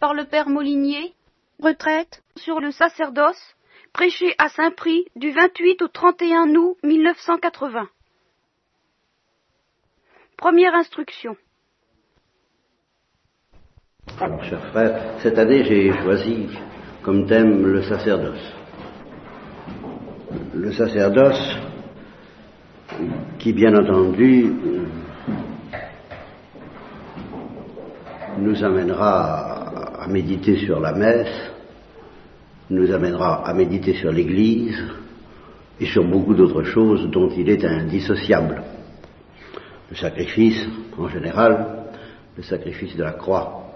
par le père Molinier, retraite sur le sacerdoce, prêché à Saint-Prix du 28 au 31 août 1980. Première instruction. Alors, chers frères, cette année j'ai choisi comme thème le sacerdoce. Le sacerdoce qui, bien entendu, nous amènera méditer sur la messe, nous amènera à méditer sur l'Église et sur beaucoup d'autres choses dont il est indissociable. Le sacrifice en général, le sacrifice de la croix,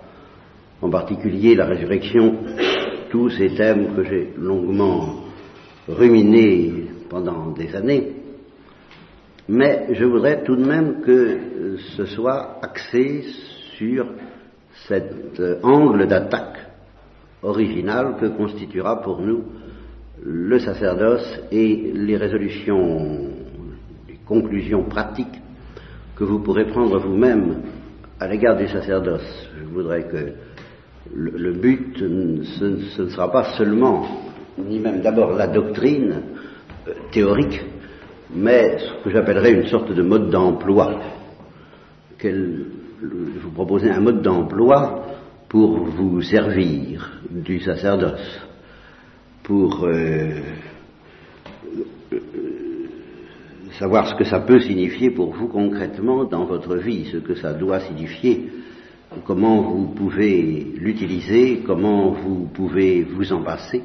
en particulier la résurrection, tous ces thèmes que j'ai longuement ruminés pendant des années, mais je voudrais tout de même que ce soit axé sur cet angle d'attaque original que constituera pour nous le sacerdoce et les résolutions, les conclusions pratiques que vous pourrez prendre vous-même à l'égard du sacerdoce. Je voudrais que le, but, ce, ne sera pas seulement, ni même d'abord la doctrine euh, théorique, mais ce que j'appellerais une sorte de mode d'emploi. Vous proposer un mode d'emploi pour vous servir du sacerdoce, pour euh, euh, savoir ce que ça peut signifier pour vous concrètement dans votre vie, ce que ça doit signifier, comment vous pouvez l'utiliser, comment vous pouvez vous en passer,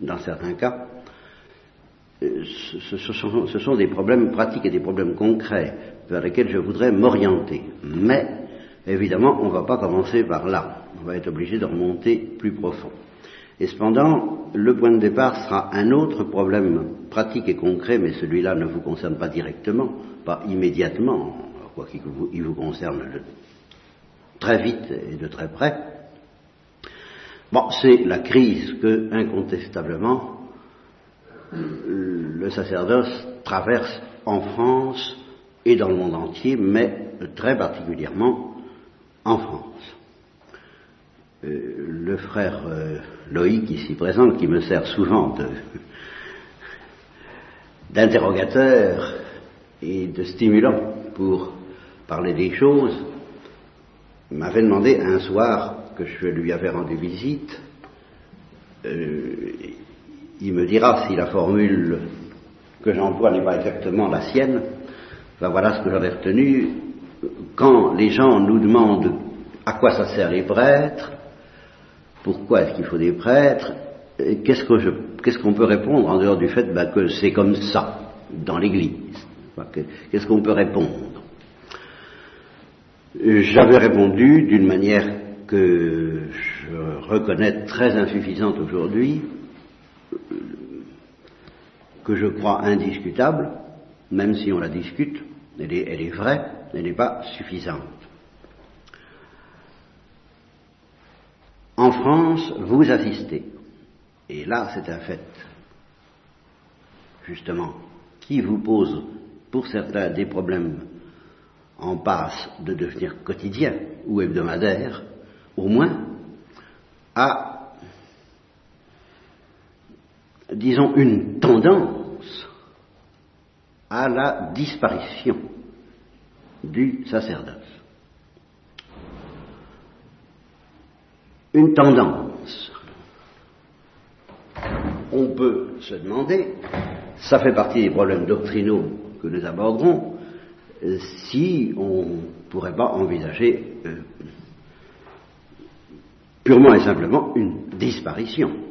dans certains cas. Ce, sont, des problèmes pratiques et des problèmes concrets vers lesquels je voudrais m'orienter. Mais, évidemment, on ne va pas commencer par là. On va être obligé de remonter plus profond. Et cependant, le point de départ sera un autre problème pratique et concret, mais celui-là ne vous concerne pas directement, pas immédiatement, quoi qu'il vous, il vous concerne très vite et de très près. Bon, c'est la crise que, incontestablement, le sacerdoce traverse en France et dans le monde entier, mais très particulièrement en France. Euh, le frère euh, Loïc, ici présent, qui me sert souvent d'interrogateur et de stimulant pour parler des choses, m'avait demandé un soir que je lui avais rendu visite, euh, il me dira si la formule que j'emploie n'est pas exactement la sienne, ben voilà ce que j'avais retenu. Quand les gens nous demandent à quoi ça sert les prêtres, pourquoi est-ce qu'il faut des prêtres, qu'est-ce qu'on peut répondre en dehors du fait ben, que c'est comme ça dans l'Église. Qu'est-ce qu'on peut répondre? J'avais répondu d'une manière que je reconnais très insuffisante aujourd'hui, que je crois indiscutable, même si on la discute, elle est, elle est vraie, elle n'est pas suffisante. En France, vous assistez, et là c'est un fait, justement, qui vous pose pour certains des problèmes en passe de devenir quotidien ou hebdomadaire, au moins, à disons, une tendance à la disparition du sacerdoce. Une tendance. On peut se demander, ça fait partie des problèmes doctrinaux que nous aborderons, si on ne pourrait pas envisager euh, purement et simplement une disparition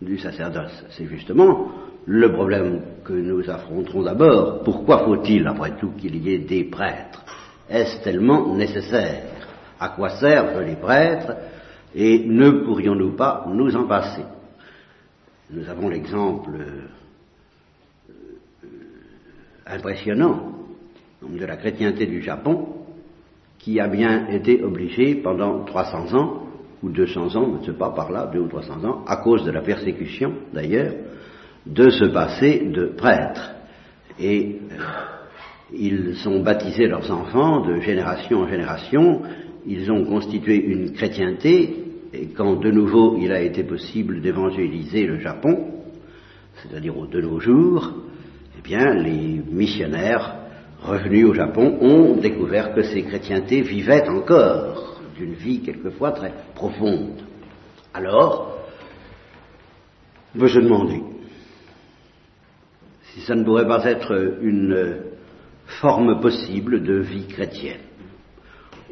du sacerdoce. C'est justement le problème que nous affronterons d'abord. Pourquoi faut-il, après tout, qu'il y ait des prêtres? Est-ce tellement nécessaire? À quoi servent les prêtres? Et ne pourrions-nous pas nous en passer? Nous avons l'exemple euh, impressionnant de la chrétienté du Japon, qui a bien été obligée pendant 300 ans ou 200 ans, je ne sais pas, par là, deux ou 300 ans, à cause de la persécution d'ailleurs, de se passer de prêtres. Et euh, ils ont baptisé leurs enfants de génération en génération, ils ont constitué une chrétienté. Et quand de nouveau il a été possible d'évangéliser le Japon, c'est-à-dire de nos jours, eh bien, les missionnaires revenus au Japon ont découvert que ces chrétientés vivaient encore d'une vie quelquefois très profonde. Alors, je demander si ça ne pourrait pas être une forme possible de vie chrétienne,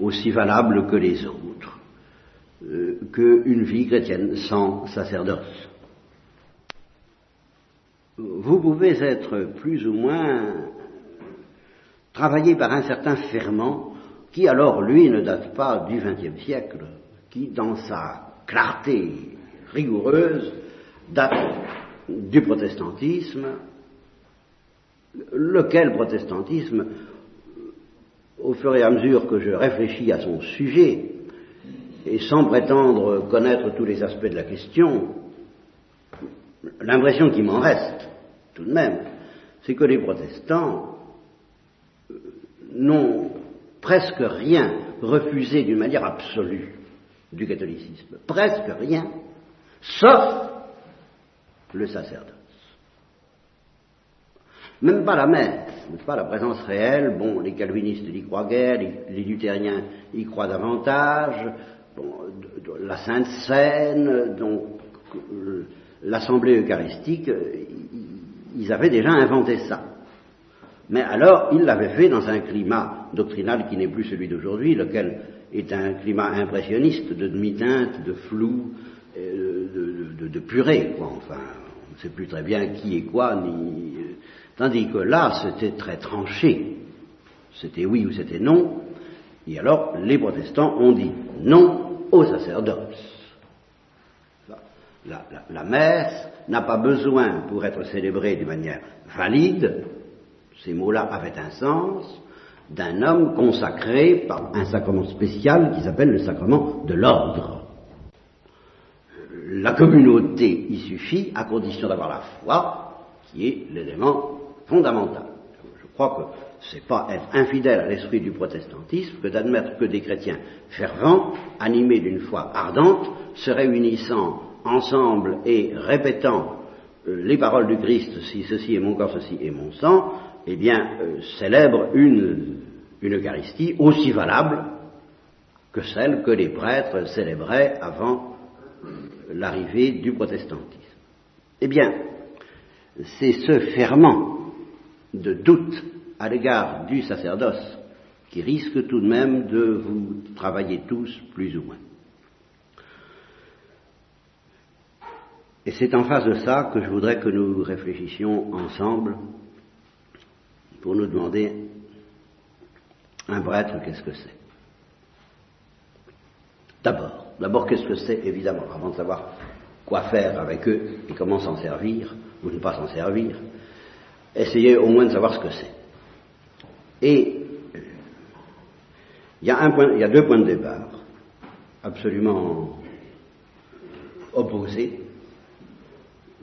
aussi valable que les autres, euh, qu'une vie chrétienne sans sacerdoce. Vous pouvez être plus ou moins travaillé par un certain ferment qui alors, lui, ne date pas du XXe siècle, qui, dans sa clarté rigoureuse, date du protestantisme, lequel protestantisme, au fur et à mesure que je réfléchis à son sujet, et sans prétendre connaître tous les aspects de la question, l'impression qui m'en reste, tout de même, c'est que les protestants n'ont presque rien refusé d'une manière absolue du catholicisme. Presque rien, sauf le sacerdoce. Même pas la messe, pas la présence réelle. Bon, les calvinistes n'y croient guère, les, luthériens y croient davantage. la Sainte Seine, donc euh, l'Assemblée eucharistique, ils avaient déjà inventé ça. Mais alors, ils l'avaient fait dans un climat doctrinal qui n'est plus celui d'aujourd'hui, lequel est un climat impressionniste de demi-teinte, de flou, euh, de, purée, quoi. Enfin, on ne sait plus très bien qui est quoi, ni. Euh, tandis que là, c'était très tranché. C'était oui ou c'était non. Et alors, les protestants ont dit non au sacerdoce. La, messe n'a pas besoin, pour être célébrée de manière valide, ces mots-là avaient un sens, d'un homme consacré par un sacrement spécial qui s'appelle le sacrement de l'ordre. La communauté y suffit à condition d'avoir la foi, qui est l'élément fondamental. Je crois que c'est pas être infidèle à l'esprit du protestantisme que d'admettre que des chrétiens fervents, animés d'une foi ardente, se réunissant ensemble et répétant euh, les paroles du Christ, si ceci est mon corps, ceci est mon sang, eh bien, euh, célèbre une, une Eucharistie aussi valable que celle que les prêtres célébraient avant l'arrivée du protestantisme. Eh bien, c'est ce ferment de doute à l'égard du sacerdoce qui risque tout de même de vous travailler tous plus ou moins. Et c'est en face de ça que je voudrais que nous réfléchissions ensemble pour nous demander un prêtre, qu'est-ce que c'est? D'abord, d'abord, qu'est-ce que c'est, évidemment, avant de savoir quoi faire avec eux et comment s'en servir, ou ne pas s'en servir, essayez au moins de savoir ce que c'est. Et il y, a un point, il y a deux points de départ absolument opposés.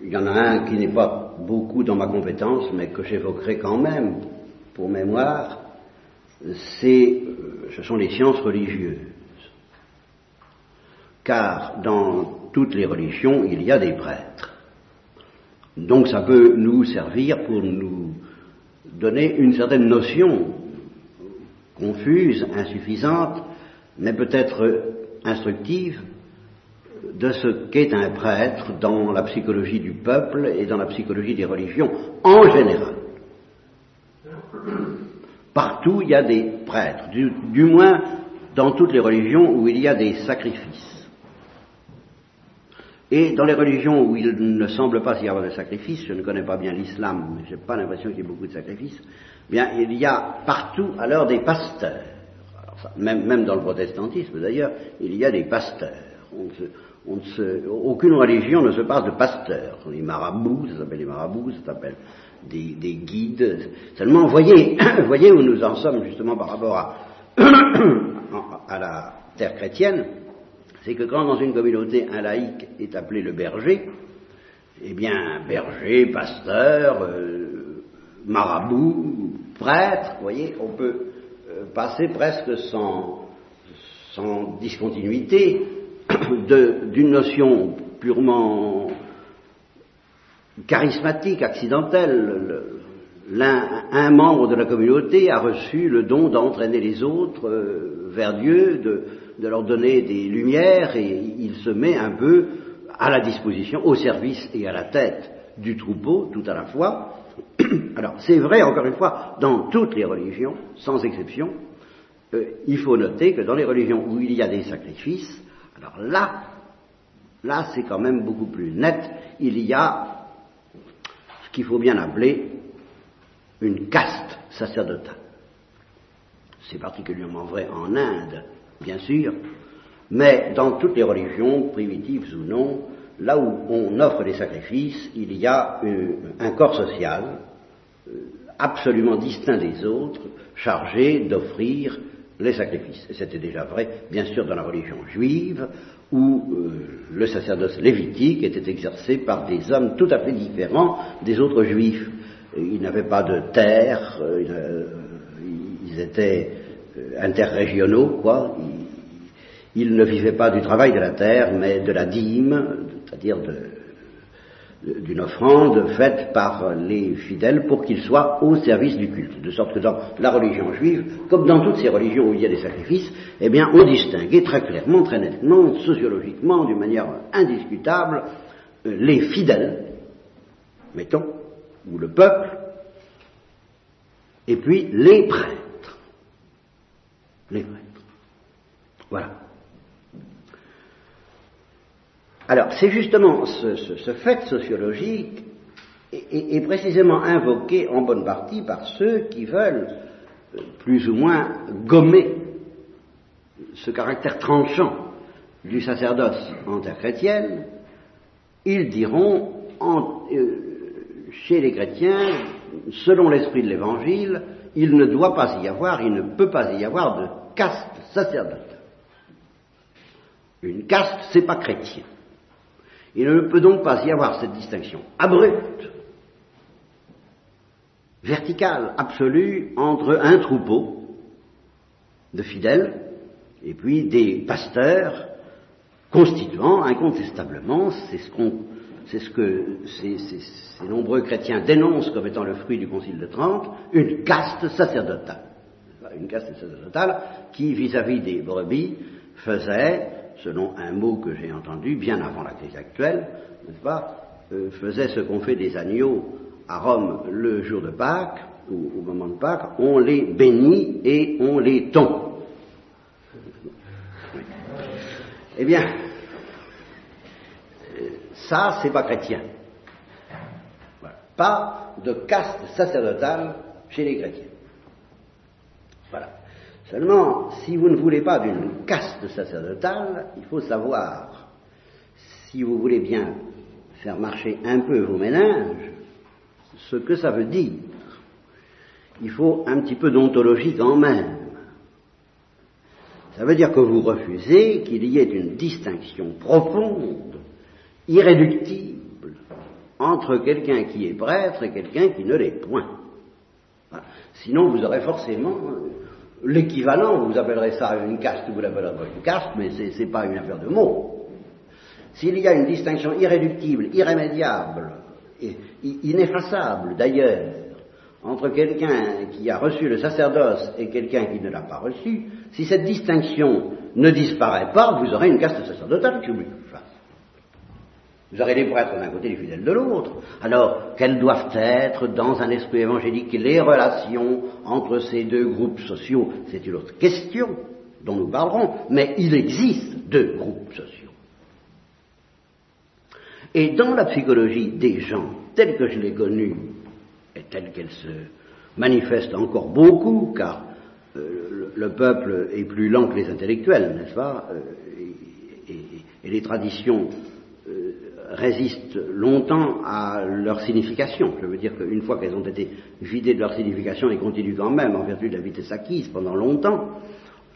Il y en a un qui n'est pas beaucoup dans ma compétence, mais que j'évoquerai quand même pour mémoire, euh, ce sont les sciences religieuses. Car dans toutes les religions, il y a des prêtres. Donc ça peut nous servir pour nous donner une certaine notion confuse, insuffisante, mais peut-être instructive de ce qu'est un prêtre dans la psychologie du peuple et dans la psychologie des religions en général. Partout, il y a des prêtres, du, moins dans toutes les religions où il y a des sacrifices. Et dans les religions où il ne semble pas y avoir de sacrifices, je ne connais pas bien l'islam, mais je n'ai pas l'impression qu'il y ait beaucoup de sacrifices, bien il y a partout alors des pasteurs. même, même, dans le protestantisme d'ailleurs, il y a des pasteurs. aucune religion ne se passe de pasteurs. Les marabouts, ça s'appelle les marabouts, ça s'appelle des, guides. Seulement, voyez, voyez où nous en sommes justement par rapport à, à la terre chrétienne, c'est que quand dans une communauté un laïc est appelé le berger, eh bien, berger, pasteur, euh, marabout, prêtre, voyez, on peut euh, passer presque sans, sans discontinuité d'une notion purement charismatique, accidentelle. un membre de la communauté a reçu le don d'entraîner les autres euh, vers Dieu, de, leur donner des lumières, et il se met un peu à la disposition, au service et à la tête du troupeau, tout à la fois. Alors, c'est vrai, encore une fois, dans toutes les religions, sans exception, euh, il faut noter que dans les religions où il y a des sacrifices, alors là, là c'est quand même beaucoup plus net, il y a qu'il faut bien appeler une caste sacerdotale. C'est particulièrement vrai en Inde, bien sûr, mais dans toutes les religions, primitives ou non, là où on offre des sacrifices, il y a un corps social euh, absolument distinct des autres, chargé d'offrir les sacrifices. C'était déjà vrai, bien sûr, dans la religion juive, où euh, le sacerdoce lévitique était exercé par des hommes tout à fait différents des autres juifs. Ils n'avaient pas de terre, euh, ils étaient interrégionaux, quoi. Ils, ne vivaient pas du travail de la terre, mais de la dîme, c'est-à-dire d'une offrande faite par les fidèles pour qu'ils soient au service du culte. De sorte que dans la religion juive, comme dans toutes ces religions où il y a des sacrifices, eh bien, on distinguait très clairement, très nettement, sociologiquement, d'une manière indiscutable, euh, les fidèles, mettons, ou le peuple, et puis les prêtres. Les prêtres. Voilà. Alors, c'est justement ce, fait sociologique est, précisément invoqué en bonne partie par ceux qui veulent euh, plus ou moins gommer ce caractère tranchant du sacerdoce en terre chrétienne. Ils diront, euh, chez les chrétiens, selon l'esprit de l'Évangile, il ne doit pas y avoir, il ne peut pas y avoir de caste sacerdotale. Une caste, c'est pas chrétien. Il ne peut donc pas y avoir cette distinction abrupte, verticale, absolue, entre un troupeau de fidèles et puis des pasteurs constituant incontestablement, c'est ce, que ces, nombreux chrétiens dénoncent comme étant le fruit du Concile de Trente, une caste sacerdotale. Une caste sacerdotale qui, vis à -vis des brebis, faisait selon un mot que j'ai entendu bien avant la crise actuelle, n'est-ce pas, euh, faisait ce qu'on fait des agneaux à Rome le jour de Pâques, ou au moment de Pâques, on les bénit et on les tombe. Eh bien, euh, ça, c'est pas chrétien. Pas de caste sacerdotale chez les chrétiens. Seulement, si vous ne voulez pas d'une caste sacerdotale, il faut savoir, si vous voulez bien faire marcher un peu vos ménages, ce que ça veut dire. Il faut un petit peu d'ontologie quand même. Ça veut dire que vous refusez qu'il y ait une distinction profonde, irréductible, entre quelqu'un qui est prêtre et quelqu'un qui ne l'est point. Sinon, vous aurez forcément l'équivalent, vous appellerez ça une caste, vous l'appellerez une caste, mais ce n'est pas une affaire de mots. S'il y a une distinction irréductible, irrémédiable, et ineffaçable d'ailleurs, entre quelqu'un qui a reçu le sacerdoce et quelqu'un qui ne l'a pas reçu, si cette distinction ne disparaît pas, vous aurez une caste sacerdotale, que vous vous aurez les prêtres d'un côté, les fidèles de l'autre. Alors, quelles doivent être, dans un esprit évangélique, les relations entre ces deux groupes sociaux? C'est une autre question dont nous parlerons, mais il existe deux groupes sociaux. Et dans la psychologie des gens, telle que je l'ai connue, et telle qu'elle se manifeste encore beaucoup, car euh, le, peuple est plus lent que les intellectuels, n'est-ce pas euh, et, les traditions résistent longtemps à leur signification. Je veux dire qu'une fois qu'elles ont été vidées de leur signification, elles continuent quand même, en vertu de la vitesse acquise pendant longtemps,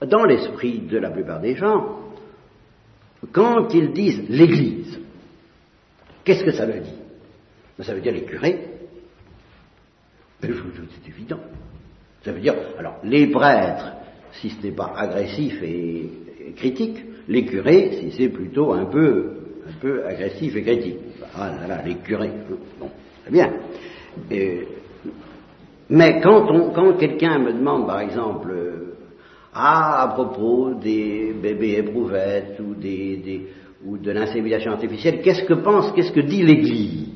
dans l'esprit de la plupart des gens, quand ils disent l'Église, qu'est-ce que ça veut dire? Ben, Ça veut dire les curés. Ben, c'est évident. Ça veut dire, alors, les prêtres, si ce n'est pas agressif et critique, les curés si c'est plutôt un peu, un peu agressif et critique. Ah là là, les curés. Bon, très bien. mais quand, on, quand quelqu'un me demande, par exemple, euh, ah, à propos des bébés éprouvettes ou, des, ou de l'insémination artificielle, qu'est-ce que pense, qu'est-ce que dit l'Église?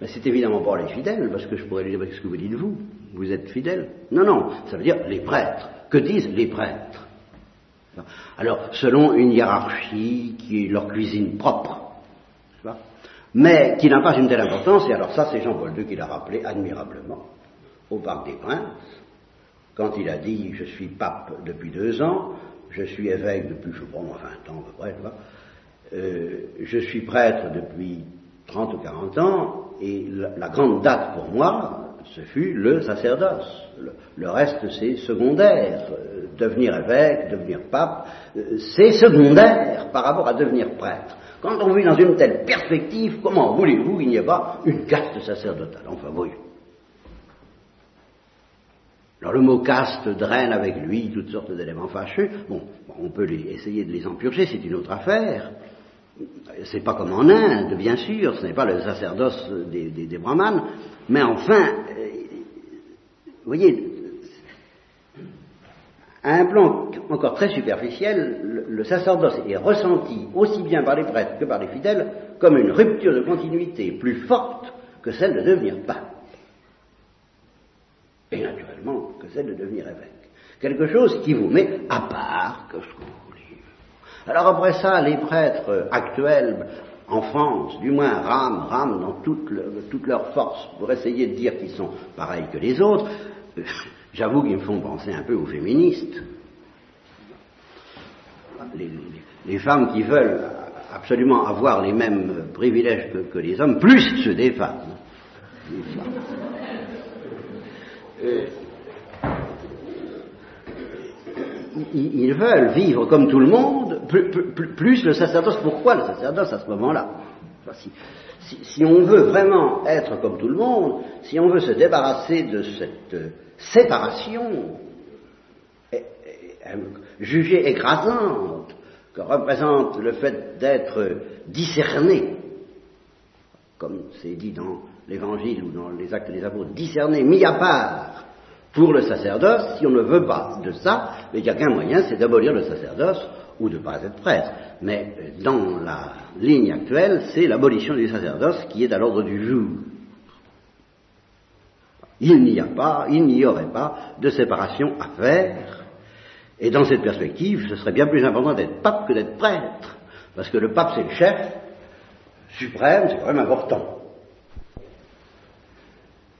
Ben, C'est évidemment pas les fidèles, parce que je pourrais lui dire, qu'est-ce que vous dites vous? Vous êtes fidèles? Non, non, ça veut dire les prêtres. Que disent les prêtres? Alors, selon une hiérarchie qui est leur cuisine propre, mais qui n'a pas une telle importance, et alors ça c'est Jean-Paul II qui l'a rappelé admirablement au Parc des Princes, quand il a dit je suis pape depuis deux ans, je suis évêque depuis, je sais pas, 20 ans à peu près, euh, je suis prêtre depuis 30 ou 40 ans, et la, grande date pour moi, ce fut le sacerdoce. Le, reste, c'est secondaire. Euh, devenir évêque, devenir pape, euh, c'est secondaire par rapport à devenir prêtre. Quand on vit dans une telle perspective, comment voulez-vous qu'il n'y ait pas une caste sacerdotale? Enfin, voyons. Alors le mot caste draine avec lui toutes sortes d'éléments fâcheux. Bon, on peut essayer de les empurger, c'est une autre affaire. C'est pas comme en Inde, bien sûr, ce n'est pas le sacerdoce des, brahmanes, mais enfin, euh, vous voyez, à un plan encore très superficiel, le, sacerdoce est ressenti aussi bien par les prêtres que par les fidèles comme une rupture de continuité plus forte que celle de devenir pape et naturellement que celle de devenir évêque. Quelque chose qui vous met à part que ce que vous voulez. Alors après ça, les prêtres actuels en France, du moins rament, rament dans toute, leur force pour essayer de dire qu'ils sont pareils que les autres. J'avoue qu'ils me font penser un peu aux féministes. Les, femmes qui veulent absolument avoir les mêmes privilèges que, les hommes, plus ceux des femmes. Euh, ils veulent vivre comme tout le monde, plus, le sacerdoce. Pourquoi le sacerdoce à ce moment-là? Si, on veut vraiment être comme tout le monde, si on veut se débarrasser de cette séparation jugée écrasante que représente le fait d'être discerné, comme c'est dit dans l'évangile ou dans les actes des apôtres, discerné, mis à part pour le sacerdoce, si on ne veut pas de ça, il n'y a qu'un moyen, c'est d'abolir le sacerdoce ou de ne pas être prêtre. Mais euh, dans la ligne actuelle, c'est l'abolition du sacerdoce qui est à l'ordre du jour. Il n'y a pas, il n'y aurait pas de séparation à faire. Et dans cette perspective, ce serait bien plus important d'être pape que d'être prêtre. Parce que le pape, c'est le chef suprême, c'est quand même important.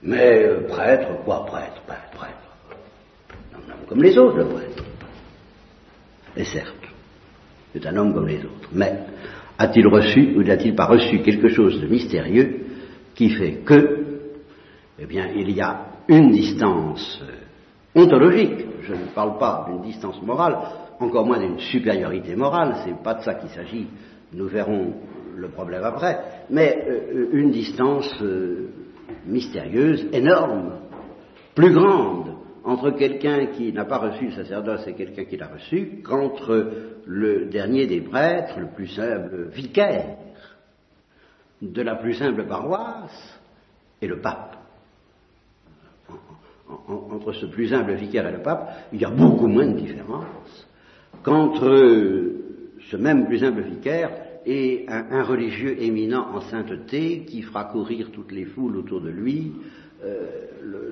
Mais euh, prêtre, quoi prêtre Prêtre, prêtre. Comme les autres, le prêtre. Et certes, c'est un homme comme les autres. Mais a-t-il reçu ou n'a-t-il pas reçu quelque chose de mystérieux qui fait que, eh bien, il y a une distance euh, ontologique, je ne parle pas d'une distance morale, encore moins d'une supériorité morale, c'est pas de ça qu'il s'agit, nous verrons le problème après, mais euh, une distance mystérieuse, énorme, plus grande entre quelqu'un qui n'a pas reçu le sacerdoce et quelqu'un qui l'a reçu qu'entre le dernier des prêtres, le plus simple vicaire de la plus simple paroisse et le pape. entre ce plus humble vicaire et le pape, il y a beaucoup moins de différence qu'entre ce même plus humble vicaire et un, religieux éminent en sainteté qui fera courir toutes les foules autour de lui, euh,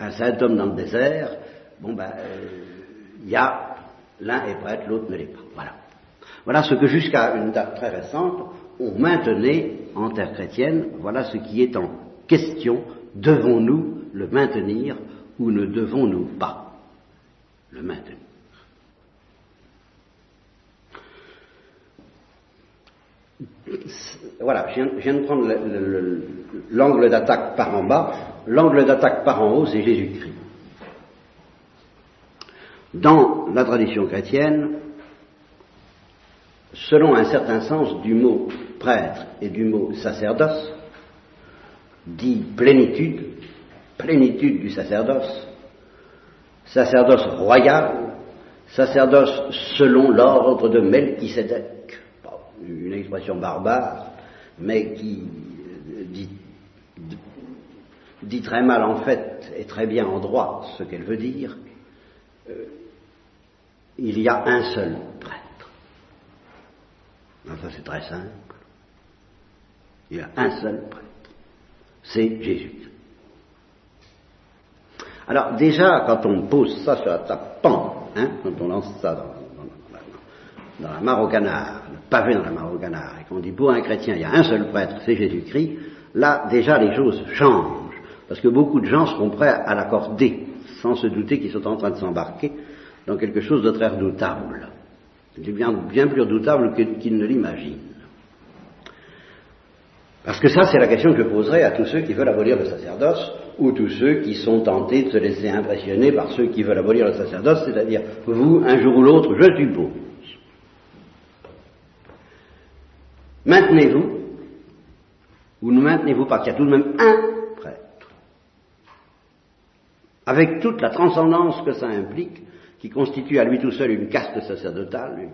un, saint homme dans le désert, bon ben, il y a l'un est prêtre, l'autre ne l'est pas. Voilà. Voilà ce que jusqu'à une date très récente, on maintenait en terre chrétienne, voilà ce qui est en question, devons-nous le maintenir ou ne devons-nous pas le maintenir? Voilà, je viens, de prendre l'angle d'attaque par en bas, l'angle d'attaque par en haut, c'est Jésus-Christ. Dans la tradition chrétienne, selon un certain sens du mot prêtre et du mot sacerdoce, dit plénitude, plénitude du sacerdoce, sacerdoce royal, sacerdoce selon l'ordre de Melchisedec, une expression barbare, mais qui dit, dit, très mal en fait et très bien en droit ce qu'elle veut dire. Euh, il y a un seul prêtre. Enfin, c'est très simple. Il y a un seul prêtre. C'est Jésus. Alors déjà, quand on pose ça sur la table, hein, quand on lance ça dans, la mare au canard, le pavé dans la mare au canard, et qu'on dit pour un chrétien, il y a un seul prêtre, c'est Jésus-Christ, là déjà les choses changent. Parce que beaucoup de gens seront prêts à l'accorder, sans se douter qu'ils sont en train de s'embarquer dans quelque chose de très redoutable. Bien plus redoutable qu'ils ne l'imaginent. Parce que ça, c'est la question que je poserai à tous ceux qui veulent abolir le sacerdoce, ou tous ceux qui sont tentés de se laisser impressionner par ceux qui veulent abolir le sacerdoce, c'est-à-dire vous, un jour ou l'autre, je suppose. Maintenez-vous, ou ne maintenez-vous pas qu'il y a tout de même un prêtre, avec toute la transcendance que ça implique, qui constitue à lui tout seul une caste sacerdotale,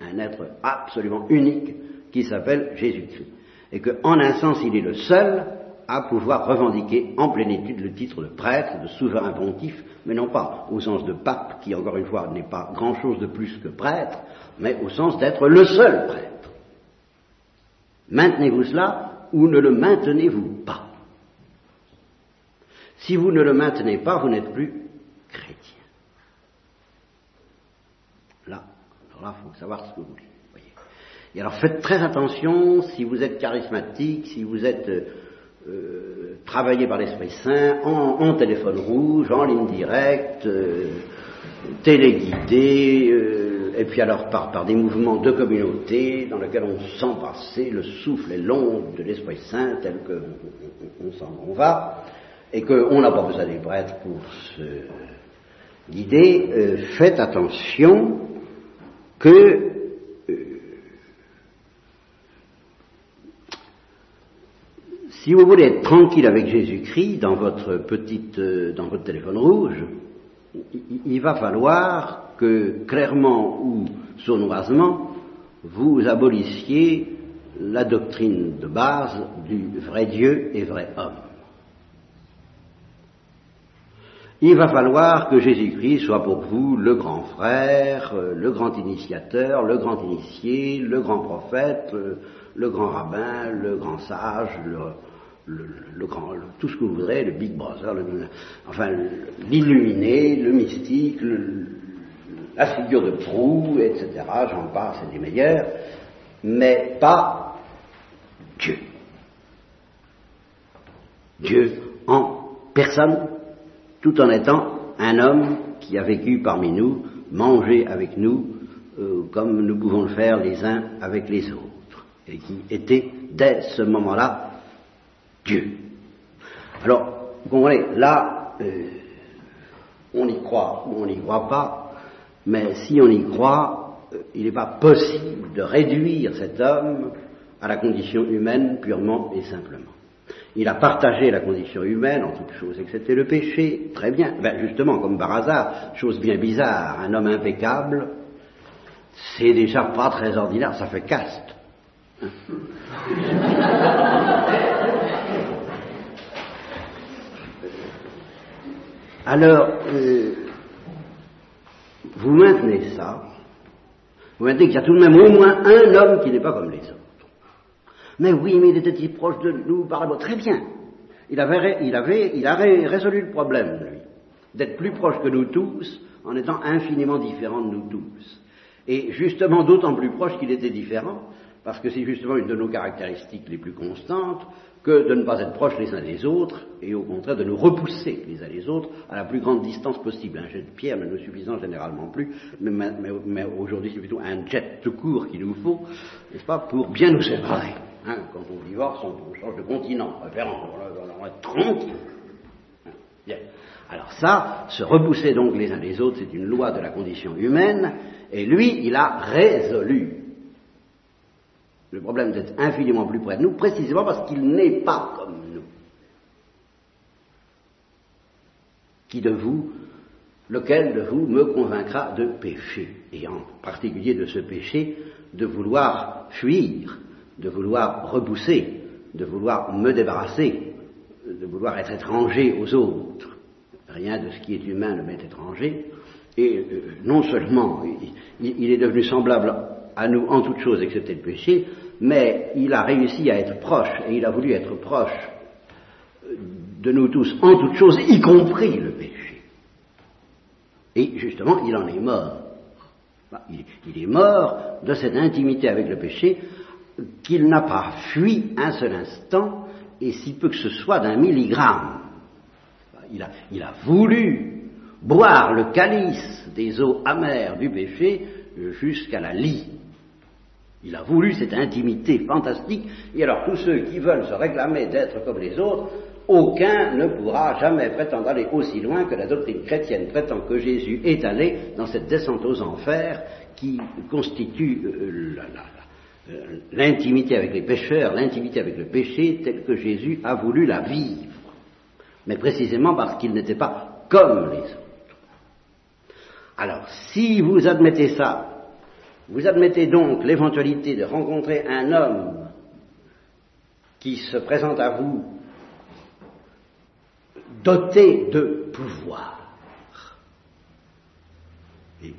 un être absolument unique, qui s'appelle Jésus-Christ. Et qu'en un sens, il est le seul à pouvoir revendiquer en plénitude le titre de prêtre, de souverain pontife, mais non pas au sens de pape, qui encore une fois n'est pas grand-chose de plus que prêtre, mais au sens d'être le seul prêtre. Maintenez-vous cela ou ne le maintenez-vous pas Si vous ne le maintenez pas, vous n'êtes plus chrétien. Là, là, il faut savoir ce que vous voulez. Et alors faites très attention si vous êtes charismatique, si vous êtes euh, travaillé par l'Esprit Saint, en, téléphone rouge, en ligne directe, euh, téléguidé, euh, et puis alors par, par, des mouvements de communauté dans lesquels on sent passer le souffle et l'onde de l'Esprit Saint tel qu'on on, s'en va, et qu'on n'a pas besoin des prêtres pour se guider, faites attention que Si vous voulez être tranquille avec Jésus-Christ dans votre petite, euh, dans votre téléphone rouge, il, va falloir que clairement ou sournoisement vous abolissiez la doctrine de base du vrai Dieu et vrai homme. Il va falloir que Jésus-Christ soit pour vous le grand frère, le grand initiateur, le grand initié, le grand prophète, le grand rabbin, le grand sage, le, le, grand, tout ce que vous voudrez, le Big Brother, enfin l'illuminé, le mystique, la figure de proue, etc. J'en passe, c'est des meilleurs, mais pas Dieu. Dieu en personne, tout en étant un homme qui a vécu parmi nous, mangé avec nous, euh, comme nous pouvons le faire les uns avec les autres, et qui était dès ce moment-là Dieu. Alors, vous comprenez, là, euh, on y croit ou on n'y croit pas, mais si on y croit, euh, il n'est pas possible de réduire cet homme à la condition humaine purement et simplement. Il a partagé la condition humaine en toute chose, et que c'était le péché, très bien. Ben justement, comme par hasard, chose bien bizarre, un homme impeccable, c'est déjà pas très ordinaire, ça fait caste. Hein. Alors, euh, vous maintenez ça, vous maintenez qu'il y a tout de même au moins un homme qui n'est pas comme les autres. Mais oui, mais il était si proche de nous par. Très bien. Il avait, il avait, résolu le problème, lui, d'être plus proche que nous tous, en étant infiniment différent de nous tous. Et justement d'autant plus proche qu'il était différent, parce que c'est justement une de nos caractéristiques les plus constantes, que de ne pas être proches les uns des autres, et au contraire de nous repousser les uns les autres à la plus grande distance possible. Un jet de pierre ne nous suffisant généralement plus, mais, aujourd'hui c'est plutôt un jet tout court qu'il nous faut, n'est-ce pas, pour bien nous séparer. Hein, quand on divorce, on, change de continent, on, est tranquille. Hein, bien. Alors ça, se repousser donc les uns les autres, c'est une loi de la condition humaine, et lui, il a résolu le problème d'être infiniment plus près de nous, précisément parce qu'il n'est pas comme nous. Qui de vous lequel de vous me convaincra de péché, et en particulier de ce péché de vouloir fuir, de vouloir repousser, de vouloir me débarrasser, de vouloir être étranger aux autres? Rien de ce qui est humain ne m'est étranger, et euh, non seulement il, est devenu semblable à nous en toute chose excepté le péché, mais il a réussi à être proche, et il a voulu être proche de nous tous en toute chose, y compris le péché. Et justement, il en est mort. Il, est mort de cette intimité avec le péché qu'il n'a pas fui un seul instant, et si peu que ce soit d'un milligramme. Il a, il a voulu boire le calice des eaux amères du péché jusqu'à la lie. Il a voulu cette intimité fantastique, et alors tous ceux qui veulent se réclamer d'être comme les autres, aucun ne pourra jamais prétendre aller aussi loin que la doctrine chrétienne prétend que Jésus est allé dans cette descente aux enfers qui constitue euh, euh, l'intimité avec les pécheurs, l'intimité avec le péché telle que Jésus a voulu la vivre, mais précisément parce qu'il n'était pas comme les autres. Alors, si vous admettez ça, vous admettez donc l'éventualité de rencontrer un homme qui se présente à vous doté de pouvoir. Et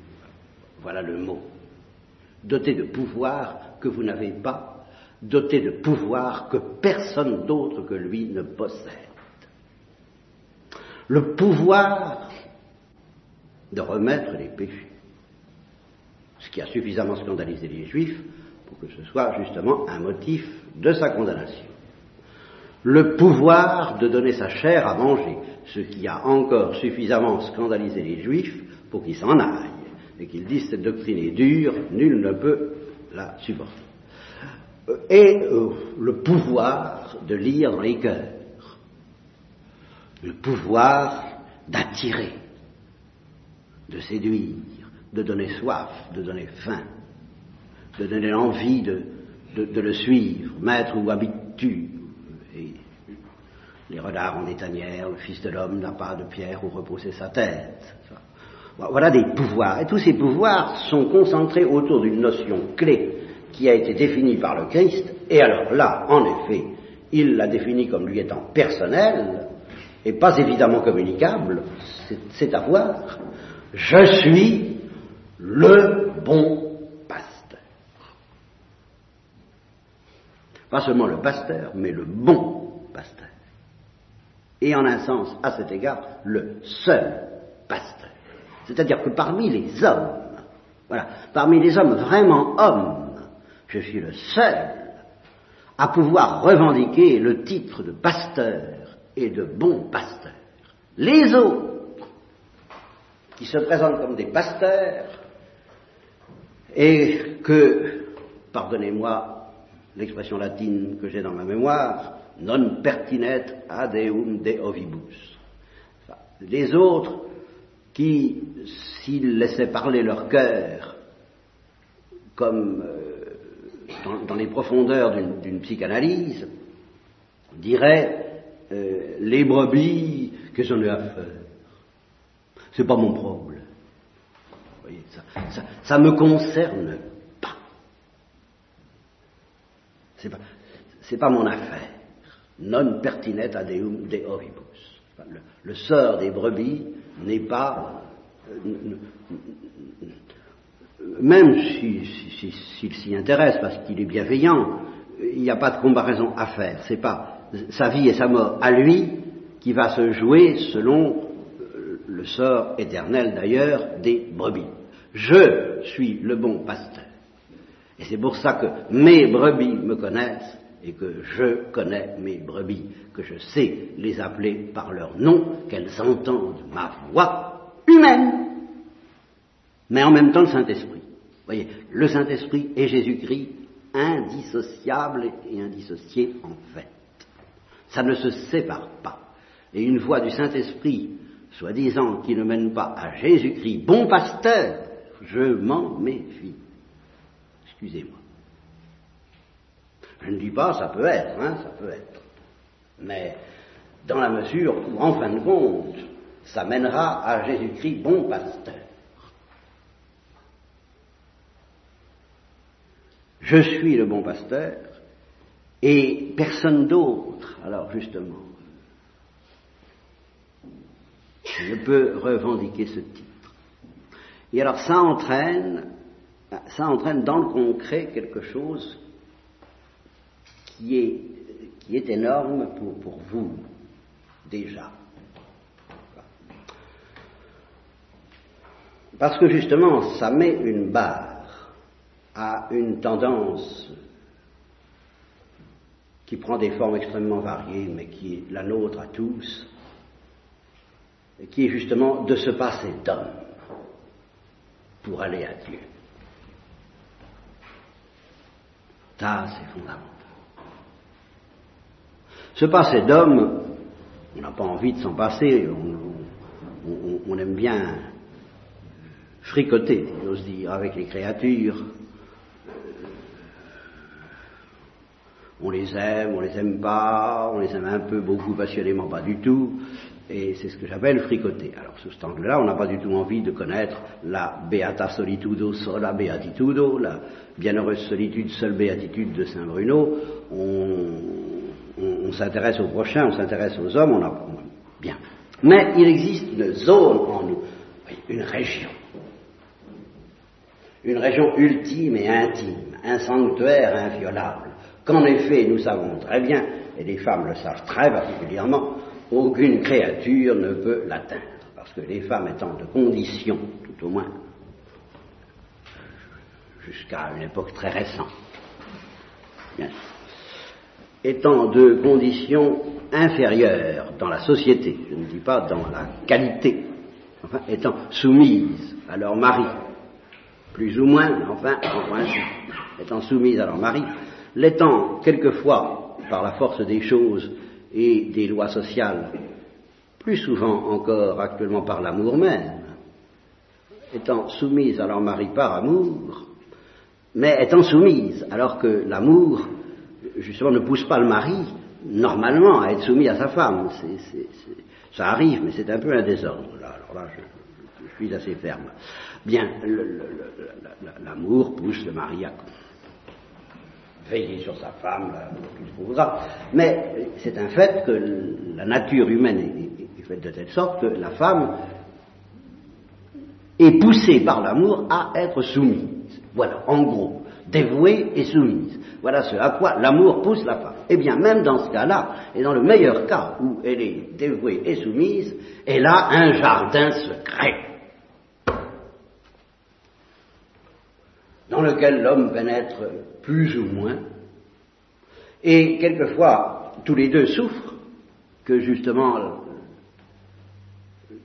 voilà le mot. Doté de pouvoir que vous n'avez pas, doté de pouvoir que personne d'autre que lui ne possède. Le pouvoir de remettre les péchés. Qui a suffisamment scandalisé les Juifs pour que ce soit justement un motif de sa condamnation. Le pouvoir de donner sa chair à manger, ce qui a encore suffisamment scandalisé les Juifs pour qu'ils s'en aillent et qu'ils disent cette doctrine est dure, nul ne peut la supporter. Et euh, le pouvoir de lire dans les cœurs, le pouvoir d'attirer, de séduire, de donner soif, de donner faim, de donner l'envie de, de, le suivre, maître ou habitude, les renards en tanières, le Fils de l'homme n'a pas de pierre où reposer sa tête. Voilà des pouvoirs. Et tous ces pouvoirs sont concentrés autour d'une notion clé qui a été définie par le Christ. Et alors là, en effet, il l'a définie comme lui étant personnel et pas évidemment communicable. C'est à voir. Je suis le bon pasteur. Pas seulement le pasteur, mais le bon pasteur et en un sens, à cet égard, le seul pasteur. C'est-à-dire que parmi les hommes, voilà, parmi les hommes vraiment hommes, je suis le seul à pouvoir revendiquer le titre de pasteur et de bon pasteur. Les autres, qui se présentent comme des pasteurs, et que, pardonnez-moi l'expression latine que j'ai dans ma mémoire, non pertinet adeum de ovibus. les autres qui, s'ils laissaient parler leur cœur, comme euh, dans, les profondeurs d'une psychanalyse, diraient euh, les brebis que j'en ai à faire. C'est pas mon problème. Ça, me concerne pas. C'est pas, pas mon affaire non pertinet adeum de oribus. Le, sort des brebis n'est pas, euh, même s'il s'y intéresse parce qu'il est bienveillant, il n'y a pas de comparaison à faire. C'est pas sa vie et sa mort à lui qui va se jouer selon euh, le sort éternel d'ailleurs des brebis. Je suis le bon pasteur. Et c'est pour ça que mes brebis me connaissent et que je connais mes brebis, que je sais les appeler par leur nom, qu'elles entendent ma voix humaine, mais en même temps le Saint-Esprit. Voyez, le Saint-Esprit et Jésus-Christ indissociables et indissociés en fait. Ça ne se sépare pas. Et une voix du Saint-Esprit, soi-disant, qui ne mène pas à Jésus-Christ, bon pasteur, je m'en méfie. Excusez-moi. Je ne dis pas ça peut être, hein, ça peut être. Mais dans la mesure où, en fin de compte, ça mènera à Jésus-Christ bon pasteur. Je suis le bon pasteur et personne d'autre. Alors justement, je peux revendiquer ce titre. Et alors ça entraîne, ça entraîne dans le concret quelque chose qui est, qui est énorme pour, pour vous, déjà. Parce que justement, ça met une barre à une tendance qui prend des formes extrêmement variées, mais qui est la nôtre à tous, et qui est justement de se passer d'homme pour aller à Dieu. Ça, c'est fondamental. Se passer d'homme, on n'a pas envie de s'en passer, on, aime bien fricoter, j'ose dire, avec les créatures. On les aime, on les aime pas, on les aime un peu, beaucoup, passionnément pas du tout. Et c'est ce que j'appelle fricoter. Alors, sous cet angle-là, on n'a pas du tout envie de connaître la beata solitudo sola beatitudo, la bienheureuse solitude, seule béatitude de Saint Bruno. On, s'intéresse au prochain, on s'intéresse aux hommes, on a bien. Mais il existe une zone en nous, une région, une région ultime et intime, un sanctuaire inviolable, qu'en effet nous savons très bien, et les femmes le savent très particulièrement, aucune créature ne peut l'atteindre, parce que les femmes étant de condition, tout au moins, jusqu'à une époque très récente, étant de conditions inférieures dans la société, je ne dis pas dans la qualité, enfin, étant soumises à leur mari, plus ou moins, enfin, enfin, étant soumises à leur mari, l'étant quelquefois, par la force des choses, et des lois sociales, plus souvent encore actuellement par l'amour même, étant soumises à leur mari par amour, mais étant soumises, alors que l'amour, justement, ne pousse pas le mari, normalement, à être soumis à sa femme. ça arrive, mais c'est un peu un désordre. Alors là, je, suis assez ferme. Bien, l'amour pousse le mari à veiller sur sa femme, Mais c'est un fait que la nature humaine est, faite de telle sorte que la femme est poussée par l'amour à être soumise. Voilà, en gros, dévouée et soumise. Voilà ce à quoi l'amour pousse la femme. Eh bien, même dans ce cas-là, et dans le meilleur cas où elle est dévouée et soumise, elle a un jardin secret. dans lequel l'homme pénètre plus ou moins, et quelquefois tous les deux souffrent que justement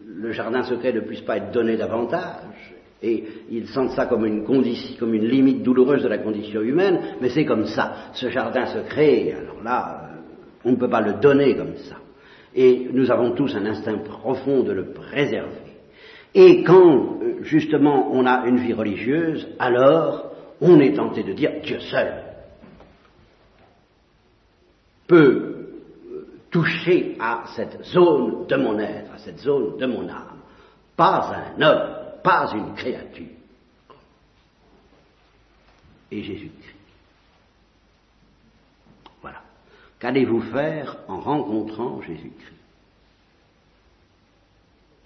le jardin secret ne puisse pas être donné davantage, et ils sentent ça comme une, condition, comme une limite douloureuse de la condition humaine, mais c'est comme ça. Ce jardin secret, alors là, on ne peut pas le donner comme ça. Et nous avons tous un instinct profond de le préserver. Et quand, justement, on a une vie religieuse, alors on est tenté de dire Dieu seul peut euh, toucher à cette zone de mon être, à cette zone de mon âme. Pas un homme, pas une créature. Et Jésus-Christ. Voilà. Qu'allez-vous faire en rencontrant Jésus-Christ?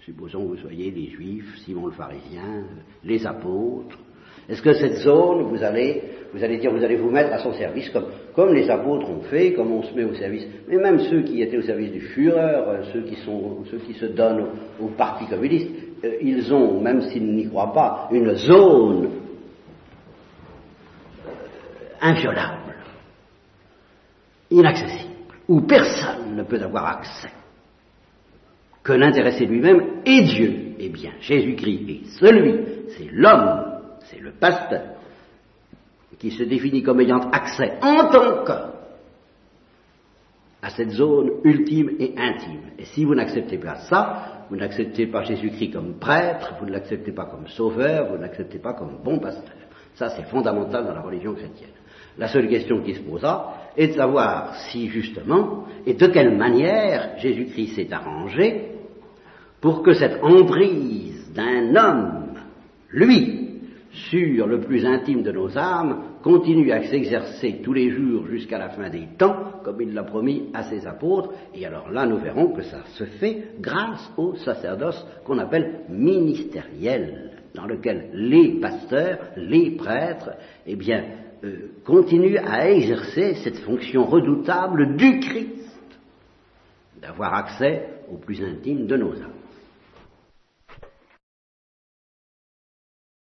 Supposons que vous soyez les Juifs, Simon le pharisien, les apôtres. Est-ce que cette zone, vous allez, vous allez dire, vous allez vous mettre à son service comme, comme les apôtres ont fait, comme on se met au service, mais même ceux qui étaient au service du Führer, euh, ceux qui, sont, ceux qui se donnent au, Parti communiste, euh, ils ont, même s'ils n'y croient pas, une zone euh, inviolable, inaccessible, où personne ne peut avoir accès que l'intéressé lui-même est Dieu. Eh bien, Jésus-Christ est celui, c'est l'homme, c'est le pasteur, qui se définit comme ayant accès en tant que à cette zone ultime et intime. Et si vous n'acceptez pas ça, vous n'acceptez pas Jésus-Christ comme prêtre, vous ne l'acceptez pas comme sauveur, vous ne l'acceptez pas comme bon pasteur. Ça, c'est fondamental dans la religion chrétienne. La seule question qui se posera est de savoir si justement et de quelle manière Jésus-Christ s'est arrangé pour que cette emprise d'un homme, lui, sur le plus intime de nos âmes, continue à s'exercer tous les jours jusqu'à la fin des temps, comme il l'a promis à ses apôtres, et alors là nous verrons que ça se fait grâce au sacerdoce qu'on appelle ministériel, dans lequel les pasteurs, les prêtres, eh bien, euh, continuent à exercer cette fonction redoutable du Christ, d'avoir accès au plus intime de nos âmes.